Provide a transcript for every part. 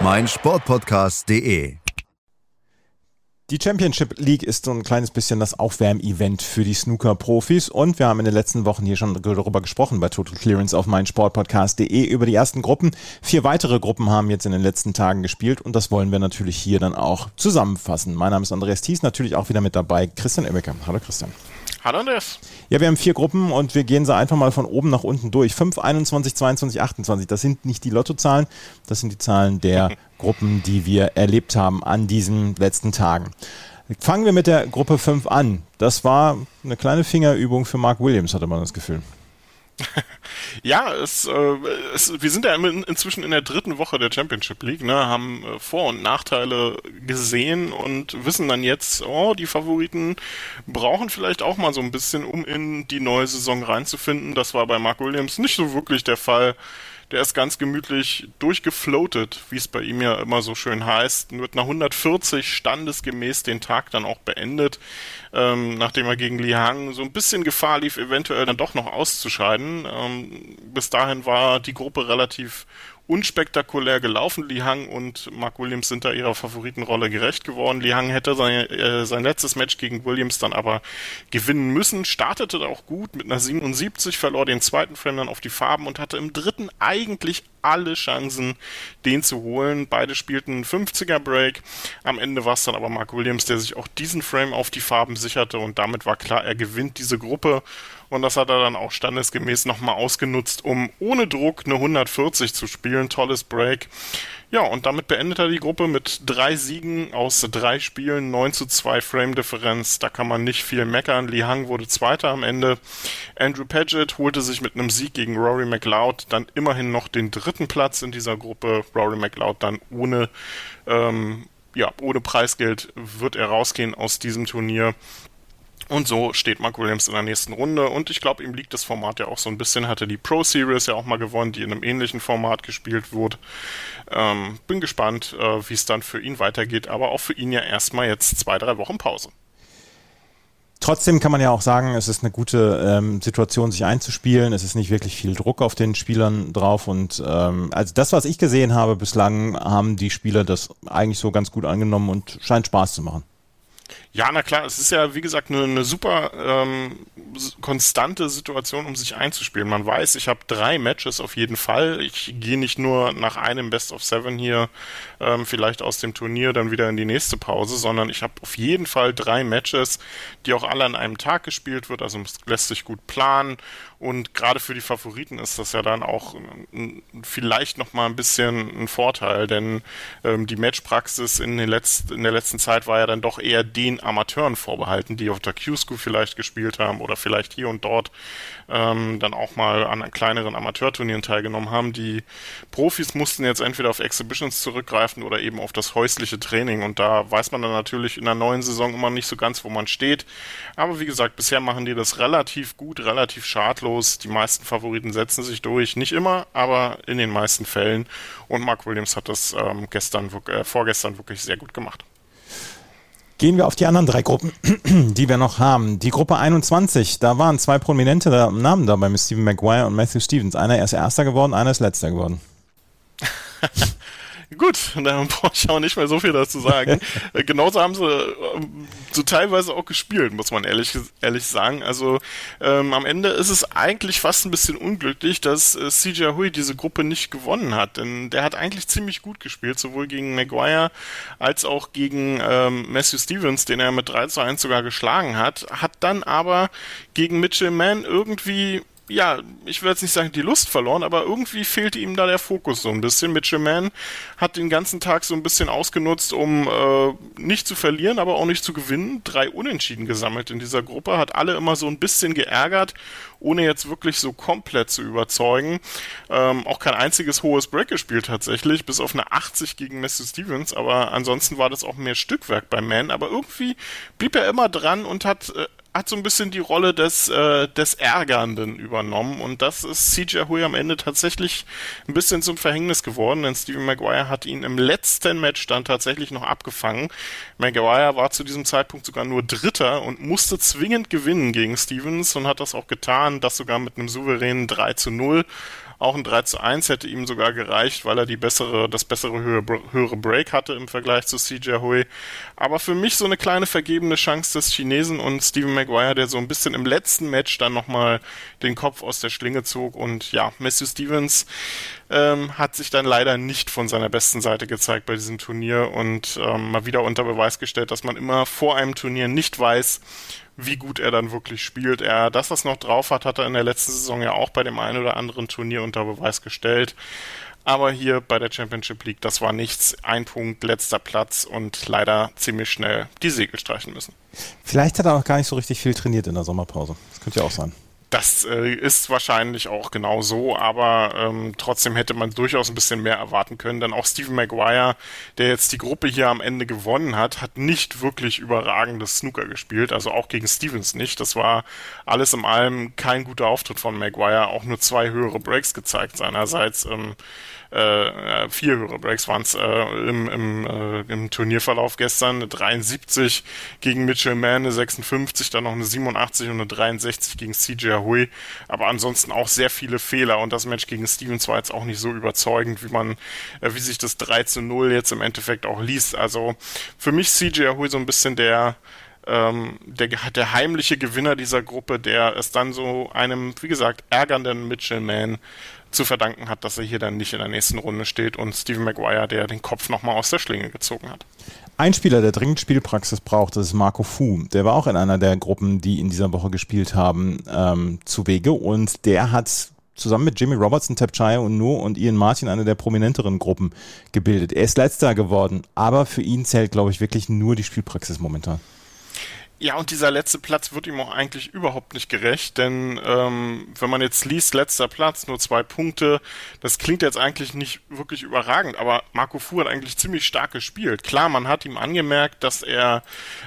meinsportpodcast.de. Die Championship League ist so ein kleines bisschen das Aufwärmevent für die Snooker-Profis und wir haben in den letzten Wochen hier schon darüber gesprochen bei Total Clearance auf meinsportpodcast.de über die ersten Gruppen. Vier weitere Gruppen haben jetzt in den letzten Tagen gespielt und das wollen wir natürlich hier dann auch zusammenfassen. Mein Name ist Andreas Thies, natürlich auch wieder mit dabei Christian Emmecker. Hallo Christian. Hallo Andreas. Ja, wir haben vier Gruppen und wir gehen sie einfach mal von oben nach unten durch. 5, 21, 22, 28. Das sind nicht die Lottozahlen, das sind die Zahlen der Gruppen, die wir erlebt haben an diesen letzten Tagen. Fangen wir mit der Gruppe 5 an. Das war eine kleine Fingerübung für Mark Williams, hatte man das Gefühl. ja, es, äh, es, wir sind ja inzwischen in der dritten Woche der Championship League, ne, haben äh, Vor- und Nachteile gesehen und wissen dann jetzt, oh, die Favoriten brauchen vielleicht auch mal so ein bisschen, um in die neue Saison reinzufinden. Das war bei Mark Williams nicht so wirklich der Fall. Der ist ganz gemütlich durchgefloatet, wie es bei ihm ja immer so schön heißt, wird nach 140 standesgemäß den Tag dann auch beendet ähm, nachdem er gegen Li Hang so ein bisschen Gefahr lief, eventuell dann doch noch auszuscheiden. Ähm, bis dahin war die Gruppe relativ unspektakulär gelaufen. Li Hang und Mark Williams sind da ihrer Favoritenrolle gerecht geworden. Li Hang hätte sein, äh, sein letztes Match gegen Williams dann aber gewinnen müssen, startete auch gut mit einer 77, verlor den zweiten Frame dann auf die Farben und hatte im dritten eigentlich alle Chancen, den zu holen. Beide spielten 50er Break. Am Ende war es dann aber Mark Williams, der sich auch diesen Frame auf die Farben sicherte und damit war klar, er gewinnt diese Gruppe und das hat er dann auch standesgemäß nochmal ausgenutzt, um ohne Druck eine 140 zu spielen. Tolles Break. Ja, und damit beendet er die Gruppe mit drei Siegen aus drei Spielen, 9 zu 2 Frame-Differenz. Da kann man nicht viel meckern. Li Hang wurde Zweiter am Ende. Andrew Paget holte sich mit einem Sieg gegen Rory McLeod dann immerhin noch den dritten Platz in dieser Gruppe. Rory McLeod dann ohne, ähm, ja, ohne Preisgeld wird er rausgehen aus diesem Turnier. Und so steht Mark Williams in der nächsten Runde. Und ich glaube, ihm liegt das Format ja auch so ein bisschen. Hatte die Pro Series ja auch mal gewonnen, die in einem ähnlichen Format gespielt wurde. Ähm, bin gespannt, äh, wie es dann für ihn weitergeht. Aber auch für ihn ja erstmal jetzt zwei, drei Wochen Pause. Trotzdem kann man ja auch sagen, es ist eine gute ähm, Situation, sich einzuspielen. Es ist nicht wirklich viel Druck auf den Spielern drauf. Und ähm, also das, was ich gesehen habe bislang, haben die Spieler das eigentlich so ganz gut angenommen und scheint Spaß zu machen. Ja, na klar, es ist ja, wie gesagt, eine, eine super ähm, konstante Situation, um sich einzuspielen. Man weiß, ich habe drei Matches auf jeden Fall. Ich gehe nicht nur nach einem Best of Seven hier ähm, vielleicht aus dem Turnier dann wieder in die nächste Pause, sondern ich habe auf jeden Fall drei Matches, die auch alle an einem Tag gespielt wird. Also lässt sich gut planen und gerade für die Favoriten ist das ja dann auch vielleicht noch mal ein bisschen ein Vorteil, denn ähm, die Matchpraxis in, den letzt, in der letzten Zeit war ja dann doch eher den Amateuren vorbehalten, die auf der Q-School vielleicht gespielt haben oder vielleicht hier und dort ähm, dann auch mal an kleineren Amateurturnieren teilgenommen haben. Die Profis mussten jetzt entweder auf Exhibitions zurückgreifen oder eben auf das häusliche Training und da weiß man dann natürlich in der neuen Saison immer nicht so ganz, wo man steht. Aber wie gesagt, bisher machen die das relativ gut, relativ schadlos los. Die meisten Favoriten setzen sich durch. Nicht immer, aber in den meisten Fällen. Und Mark Williams hat das ähm, gestern, äh, vorgestern wirklich sehr gut gemacht. Gehen wir auf die anderen drei Gruppen, die wir noch haben. Die Gruppe 21, da waren zwei prominente Namen dabei mit Stephen Maguire und Matthew Stevens. Einer ist Erster geworden, einer ist Letzter geworden. Gut, da brauche ich auch nicht mehr so viel dazu sagen. Äh, genauso haben sie äh, so teilweise auch gespielt, muss man ehrlich, ehrlich sagen. Also ähm, am Ende ist es eigentlich fast ein bisschen unglücklich, dass äh, CJ Hui diese Gruppe nicht gewonnen hat, denn der hat eigentlich ziemlich gut gespielt, sowohl gegen Maguire als auch gegen ähm, Matthew Stevens, den er mit 3 zu 1 sogar geschlagen hat, hat dann aber gegen Mitchell Mann irgendwie ja, ich will jetzt nicht sagen, die Lust verloren, aber irgendwie fehlte ihm da der Fokus so ein bisschen. Mitchell Mann hat den ganzen Tag so ein bisschen ausgenutzt, um äh, nicht zu verlieren, aber auch nicht zu gewinnen. Drei Unentschieden gesammelt in dieser Gruppe, hat alle immer so ein bisschen geärgert, ohne jetzt wirklich so komplett zu überzeugen. Ähm, auch kein einziges hohes Break gespielt tatsächlich, bis auf eine 80 gegen Matthew Stevens, aber ansonsten war das auch mehr Stückwerk bei Mann, aber irgendwie blieb er immer dran und hat äh, hat so ein bisschen die Rolle des, äh, des Ärgernden übernommen und das ist CJ Hui am Ende tatsächlich ein bisschen zum Verhängnis geworden, denn Steven Maguire hat ihn im letzten Match dann tatsächlich noch abgefangen. Maguire war zu diesem Zeitpunkt sogar nur Dritter und musste zwingend gewinnen gegen Stevens und hat das auch getan, das sogar mit einem souveränen 3 zu 0 auch ein 3 zu 1 hätte ihm sogar gereicht, weil er die bessere, das bessere höhere, Break hatte im Vergleich zu CJ Hui. Aber für mich so eine kleine vergebene Chance des Chinesen und Steven Maguire, der so ein bisschen im letzten Match dann nochmal den Kopf aus der Schlinge zog. Und ja, Matthew Stevens ähm, hat sich dann leider nicht von seiner besten Seite gezeigt bei diesem Turnier und ähm, mal wieder unter Beweis gestellt, dass man immer vor einem Turnier nicht weiß, wie gut er dann wirklich spielt. Er, das noch drauf hat, hat er in der letzten Saison ja auch bei dem einen oder anderen Turnier unter Beweis gestellt. Aber hier bei der Championship League, das war nichts. Ein Punkt, letzter Platz und leider ziemlich schnell die Segel streichen müssen. Vielleicht hat er auch gar nicht so richtig viel trainiert in der Sommerpause. Das könnte ja auch sein. Das äh, ist wahrscheinlich auch genau so, aber ähm, trotzdem hätte man durchaus ein bisschen mehr erwarten können, denn auch Stephen Maguire, der jetzt die Gruppe hier am Ende gewonnen hat, hat nicht wirklich überragendes Snooker gespielt, also auch gegen Stevens nicht. Das war alles in allem kein guter Auftritt von Maguire, auch nur zwei höhere Breaks gezeigt seinerseits. Ähm, äh, vier höhere Breaks waren es äh, im, im, äh, im Turnierverlauf gestern. Eine 73 gegen Mitchell Mann, eine 56, dann noch eine 87 und eine 63 gegen CJ Hui. Aber ansonsten auch sehr viele Fehler und das Match gegen Stevens war jetzt auch nicht so überzeugend, wie man, äh, wie sich das 3 zu 0 jetzt im Endeffekt auch liest. Also für mich CJ Hui so ein bisschen der ähm, der, der heimliche Gewinner dieser Gruppe, der es dann so einem, wie gesagt, ärgernden Mitchell Mann zu verdanken hat, dass er hier dann nicht in der nächsten Runde steht und Steven Maguire, der den Kopf nochmal aus der Schlinge gezogen hat. Ein Spieler, der dringend Spielpraxis braucht, das ist Marco Fu. Der war auch in einer der Gruppen, die in dieser Woche gespielt haben, ähm, zu Wege und der hat zusammen mit Jimmy Robertson, Tapchaya und Nu und Ian Martin eine der prominenteren Gruppen gebildet. Er ist letzter geworden, aber für ihn zählt, glaube ich, wirklich nur die Spielpraxis momentan. Ja, und dieser letzte Platz wird ihm auch eigentlich überhaupt nicht gerecht, denn ähm, wenn man jetzt liest, letzter Platz, nur zwei Punkte, das klingt jetzt eigentlich nicht wirklich überragend, aber Marco Fu hat eigentlich ziemlich stark gespielt. Klar, man hat ihm angemerkt, dass er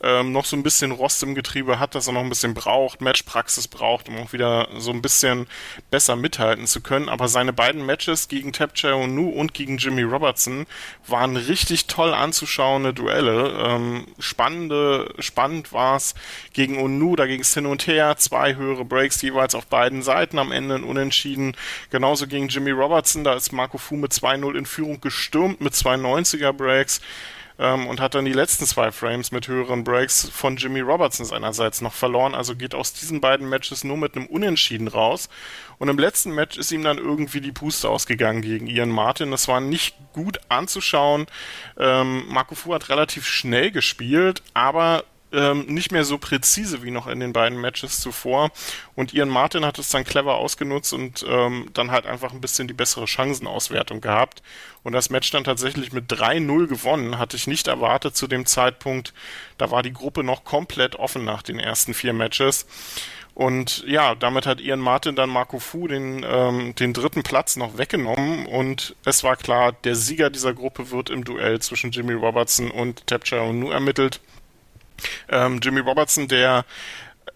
ähm, noch so ein bisschen Rost im Getriebe hat, dass er noch ein bisschen braucht, Matchpraxis braucht, um auch wieder so ein bisschen besser mithalten zu können, aber seine beiden Matches gegen Tapcha Nu und gegen Jimmy Robertson waren richtig toll anzuschauende Duelle. Ähm, spannende, spannend war Stars gegen Onu, da ging es hin und her, zwei höhere Breaks jeweils auf beiden Seiten, am Ende ein Unentschieden. Genauso gegen Jimmy Robertson, da ist Marco Fu mit 2-0 in Führung gestürmt mit zwei 90er Breaks ähm, und hat dann die letzten zwei Frames mit höheren Breaks von Jimmy Robertson seinerseits noch verloren. Also geht aus diesen beiden Matches nur mit einem Unentschieden raus. Und im letzten Match ist ihm dann irgendwie die Puste ausgegangen gegen Ian Martin. Das war nicht gut anzuschauen. Ähm, Marco Fu hat relativ schnell gespielt, aber ähm, nicht mehr so präzise wie noch in den beiden Matches zuvor. Und Ian Martin hat es dann clever ausgenutzt und ähm, dann halt einfach ein bisschen die bessere Chancenauswertung gehabt. Und das Match dann tatsächlich mit 3-0 gewonnen, hatte ich nicht erwartet zu dem Zeitpunkt. Da war die Gruppe noch komplett offen nach den ersten vier Matches. Und ja, damit hat Ian Martin dann Marco Fu den, ähm, den dritten Platz noch weggenommen und es war klar, der Sieger dieser Gruppe wird im Duell zwischen Jimmy Robertson und Tapcha Nu ermittelt. Ähm, Jimmy Robertson, der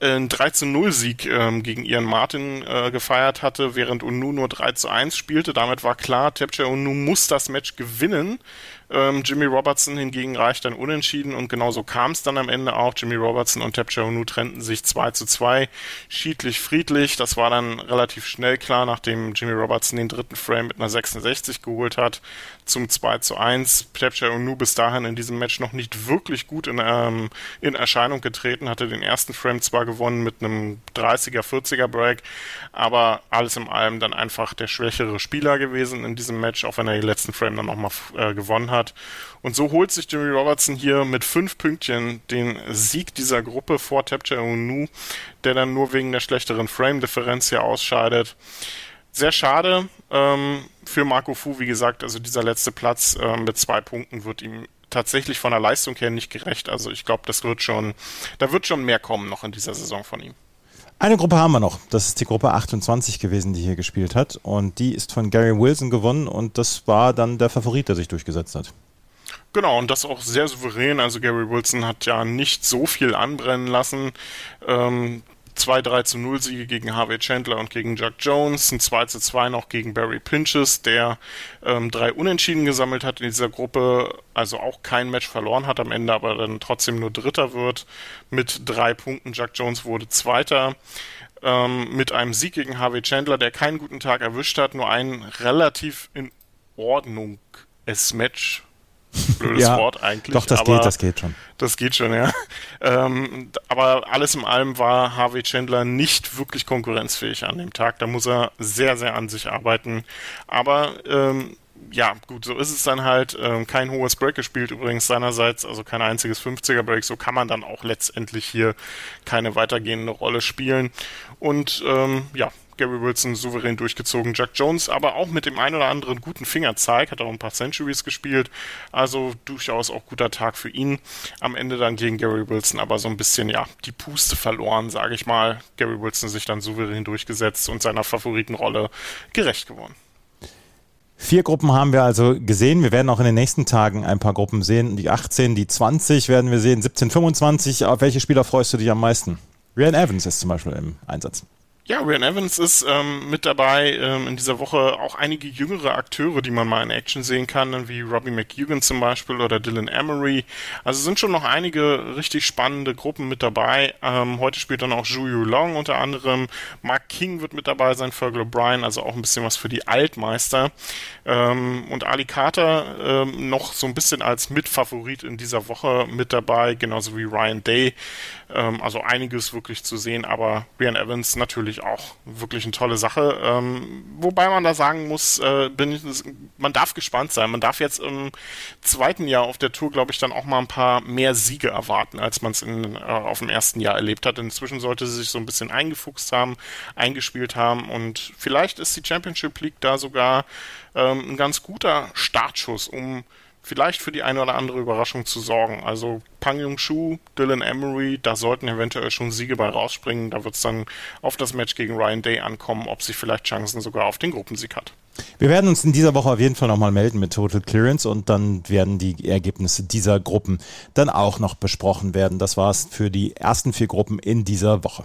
einen 3 zu 0 Sieg ähm, gegen Ian Martin äh, gefeiert hatte, während Unu nur 3 zu 1 spielte. Damit war klar, Tapcha Unu muss das Match gewinnen. Ähm, Jimmy Robertson hingegen reicht dann unentschieden und genauso kam es dann am Ende auch. Jimmy Robertson und Tapcha Unu trennten sich 2 zu 2, schiedlich friedlich. Das war dann relativ schnell klar, nachdem Jimmy Robertson den dritten Frame mit einer 66 geholt hat. zum 2 zu 1. Tapcha Unu bis dahin in diesem Match noch nicht wirklich gut in, ähm, in Erscheinung getreten, hatte den ersten Frame zwar gewonnen mit einem 30er, 40er Break, aber alles in allem dann einfach der schwächere Spieler gewesen in diesem Match, auch wenn er den letzten Frame dann nochmal äh, gewonnen hat. Und so holt sich Jimmy Robertson hier mit fünf Pünktchen den Sieg dieser Gruppe vor Tapcha Unu, der dann nur wegen der schlechteren Frame-Differenz hier ausscheidet. Sehr schade ähm, für Marco Fu, wie gesagt, also dieser letzte Platz äh, mit zwei Punkten wird ihm tatsächlich von der Leistung her nicht gerecht. Also ich glaube, das wird schon, da wird schon mehr kommen noch in dieser Saison von ihm. Eine Gruppe haben wir noch. Das ist die Gruppe 28 gewesen, die hier gespielt hat. Und die ist von Gary Wilson gewonnen und das war dann der Favorit, der sich durchgesetzt hat. Genau, und das auch sehr souverän. Also Gary Wilson hat ja nicht so viel anbrennen lassen. Ähm, zwei 3 zu 0 Siege gegen Harvey Chandler und gegen Jack Jones, ein 2 zu 2 noch gegen Barry Pinches, der ähm, drei Unentschieden gesammelt hat in dieser Gruppe, also auch kein Match verloren hat am Ende, aber dann trotzdem nur Dritter wird mit drei Punkten. Jack Jones wurde Zweiter. Ähm, mit einem Sieg gegen Harvey Chandler, der keinen guten Tag erwischt hat, nur ein relativ in Ordnung es Match Blödes ja, Wort eigentlich. Doch, das geht, das geht schon. Das geht schon, ja. Ähm, aber alles in allem war Harvey Chandler nicht wirklich konkurrenzfähig an dem Tag. Da muss er sehr, sehr an sich arbeiten. Aber ähm, ja, gut, so ist es dann halt. Ähm, kein hohes Break gespielt übrigens seinerseits, also kein einziges 50er Break. So kann man dann auch letztendlich hier keine weitergehende Rolle spielen. Und ähm, ja, Gary Wilson souverän durchgezogen. Jack Jones aber auch mit dem ein oder anderen guten Fingerzeig, hat auch ein paar Centuries gespielt. Also durchaus auch guter Tag für ihn. Am Ende dann gegen Gary Wilson aber so ein bisschen, ja, die Puste verloren, sage ich mal. Gary Wilson sich dann souverän durchgesetzt und seiner Favoritenrolle gerecht geworden. Vier Gruppen haben wir also gesehen. Wir werden auch in den nächsten Tagen ein paar Gruppen sehen. Die 18, die 20 werden wir sehen, 17, 25. Auf welche Spieler freust du dich am meisten? Ryan Evans ist zum Beispiel im Einsatz. Ja, Ryan Evans ist ähm, mit dabei ähm, in dieser Woche auch einige jüngere Akteure, die man mal in Action sehen kann, wie Robbie McEwan zum Beispiel oder Dylan Emery. Also sind schon noch einige richtig spannende Gruppen mit dabei. Ähm, heute spielt dann auch Yu Long unter anderem. Mark King wird mit dabei sein, Fergal O'Brien, also auch ein bisschen was für die Altmeister. Ähm, und Ali Carter ähm, noch so ein bisschen als Mitfavorit in dieser Woche mit dabei, genauso wie Ryan Day. Ähm, also einiges wirklich zu sehen, aber Ryan Evans natürlich auch wirklich eine tolle Sache. Ähm, wobei man da sagen muss, äh, ich, man darf gespannt sein. Man darf jetzt im zweiten Jahr auf der Tour, glaube ich, dann auch mal ein paar mehr Siege erwarten, als man es äh, auf dem ersten Jahr erlebt hat. Inzwischen sollte sie sich so ein bisschen eingefuchst haben, eingespielt haben und vielleicht ist die Championship League da sogar ähm, ein ganz guter Startschuss, um vielleicht für die eine oder andere Überraschung zu sorgen. Also Pang Jung-Shu, Dylan Emery, da sollten eventuell schon Siege bei rausspringen. Da wird es dann auf das Match gegen Ryan Day ankommen, ob sie vielleicht Chancen sogar auf den Gruppensieg hat. Wir werden uns in dieser Woche auf jeden Fall nochmal melden mit Total Clearance und dann werden die Ergebnisse dieser Gruppen dann auch noch besprochen werden. Das war es für die ersten vier Gruppen in dieser Woche.